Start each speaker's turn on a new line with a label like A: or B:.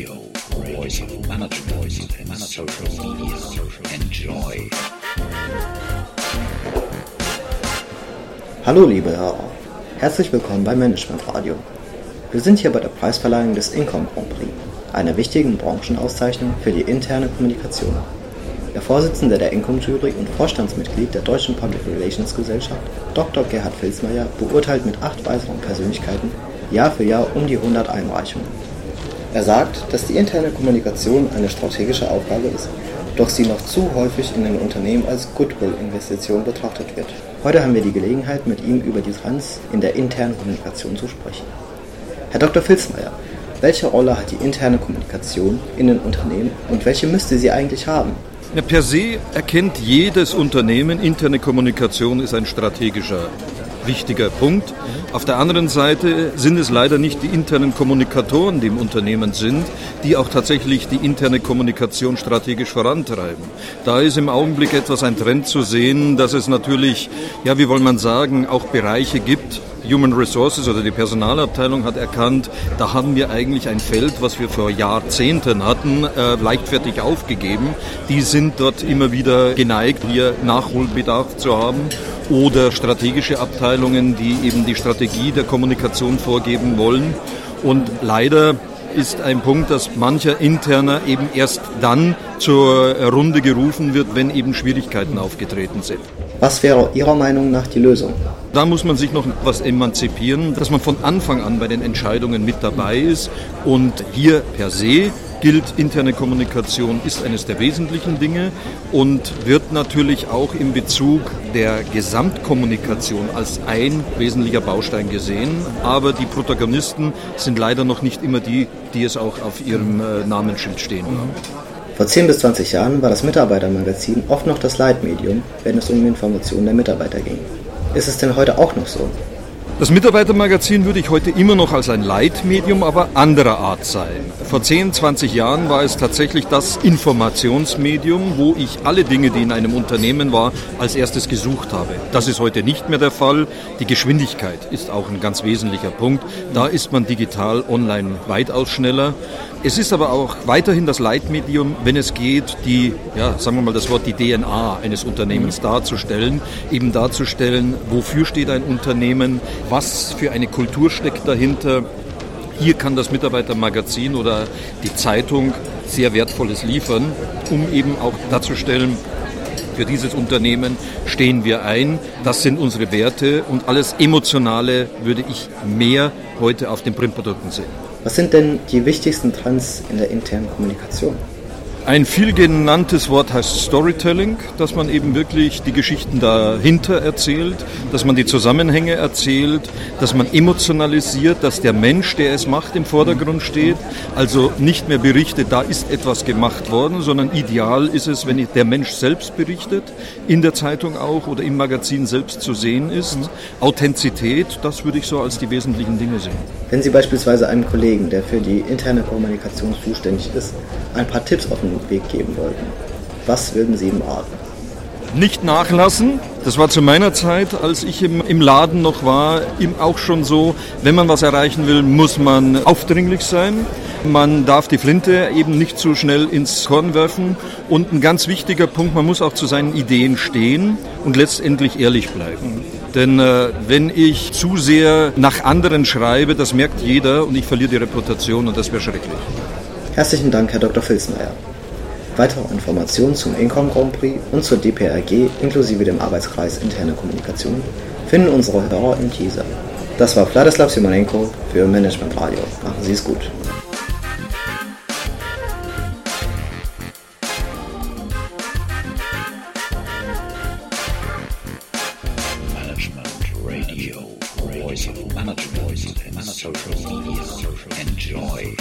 A: Radio, Voice of Management and Social Media. Enjoy. Hallo liebe Hörer, herzlich willkommen bei Management Radio. Wir sind hier bei der Preisverleihung des Income Grand Prix, einer wichtigen Branchenauszeichnung für die interne Kommunikation. Der Vorsitzende der Income Jury und Vorstandsmitglied der Deutschen Public Relations Gesellschaft, Dr. Gerhard Filzmeier, beurteilt mit acht weiteren Persönlichkeiten Jahr für Jahr um die 100 Einreichungen. Er sagt, dass die interne Kommunikation eine strategische Aufgabe ist, doch sie noch zu häufig in den Unternehmen als Goodwill-Investition betrachtet wird. Heute haben wir die Gelegenheit, mit ihm über die Trends in der internen Kommunikation zu sprechen. Herr Dr. Filzmeier, welche Rolle hat die interne Kommunikation in den Unternehmen und welche müsste sie eigentlich haben?
B: Ja, per se erkennt jedes Unternehmen, interne Kommunikation ist ein strategischer wichtiger Punkt. Auf der anderen Seite sind es leider nicht die internen Kommunikatoren, die im Unternehmen sind, die auch tatsächlich die interne Kommunikation strategisch vorantreiben. Da ist im Augenblick etwas ein Trend zu sehen, dass es natürlich, ja, wie wollen man sagen, auch Bereiche gibt, Human Resources oder die Personalabteilung hat erkannt, da haben wir eigentlich ein Feld, was wir vor Jahrzehnten hatten, äh, leichtfertig aufgegeben. Die sind dort immer wieder geneigt, hier Nachholbedarf zu haben oder strategische Abteilungen, die eben die Strategie der Kommunikation vorgeben wollen. Und leider ist ein Punkt, dass mancher interner eben erst dann zur Runde gerufen wird, wenn eben Schwierigkeiten aufgetreten sind.
A: Was wäre Ihrer Meinung nach die Lösung?
B: Da muss man sich noch etwas emanzipieren, dass man von Anfang an bei den Entscheidungen mit dabei ist und hier per se gilt, interne Kommunikation ist eines der wesentlichen Dinge und wird natürlich auch in Bezug der Gesamtkommunikation als ein wesentlicher Baustein gesehen. Aber die Protagonisten sind leider noch nicht immer die, die es auch auf ihrem äh, Namensschild stehen haben.
A: Vor 10 bis 20 Jahren war das Mitarbeitermagazin oft noch das Leitmedium, wenn es um Informationen der Mitarbeiter ging. Ist es denn heute auch noch so?
B: Das Mitarbeitermagazin würde ich heute immer noch als ein Leitmedium, aber anderer Art sein. Vor 10, 20 Jahren war es tatsächlich das Informationsmedium, wo ich alle Dinge, die in einem Unternehmen war, als erstes gesucht habe. Das ist heute nicht mehr der Fall. Die Geschwindigkeit ist auch ein ganz wesentlicher Punkt. Da ist man digital online weitaus schneller. Es ist aber auch weiterhin das Leitmedium, wenn es geht, die, ja, sagen wir mal das Wort, die DNA eines Unternehmens darzustellen, eben darzustellen, wofür steht ein Unternehmen, was für eine Kultur steckt dahinter. Hier kann das Mitarbeitermagazin oder die Zeitung sehr Wertvolles liefern, um eben auch darzustellen, für dieses Unternehmen stehen wir ein, das sind unsere Werte und alles Emotionale würde ich mehr heute auf den Printprodukten sehen.
A: Was sind denn die wichtigsten Trends in der internen Kommunikation?
B: Ein viel genanntes Wort heißt Storytelling, dass man eben wirklich die Geschichten dahinter erzählt, dass man die Zusammenhänge erzählt, dass man emotionalisiert, dass der Mensch, der es macht, im Vordergrund steht. Also nicht mehr berichtet, da ist etwas gemacht worden, sondern ideal ist es, wenn der Mensch selbst berichtet, in der Zeitung auch oder im Magazin selbst zu sehen ist. Authentizität, das würde ich so als die wesentlichen Dinge sehen.
A: Wenn Sie beispielsweise einem Kollegen, der für die interne Kommunikation zuständig ist, ein paar Tipps auf den Weg geben wollten. Was würden Sie ihm raten?
B: Nicht nachlassen. Das war zu meiner Zeit, als ich im, im Laden noch war, auch schon so, wenn man was erreichen will, muss man aufdringlich sein. Man darf die Flinte eben nicht zu schnell ins Korn werfen. Und ein ganz wichtiger Punkt, man muss auch zu seinen Ideen stehen und letztendlich ehrlich bleiben. Denn äh, wenn ich zu sehr nach anderen schreibe, das merkt jeder und ich verliere die Reputation und das wäre schrecklich.
A: Herzlichen Dank, Herr Dr. Filzmeier. Weitere Informationen zum Incom Grand Prix und zur DPRG inklusive dem Arbeitskreis Interne Kommunikation finden unsere Hörer im Teaser. Das war Vladislav Simonenko für Management Radio. Machen Sie es gut.
C: Management management social media. Enjoy.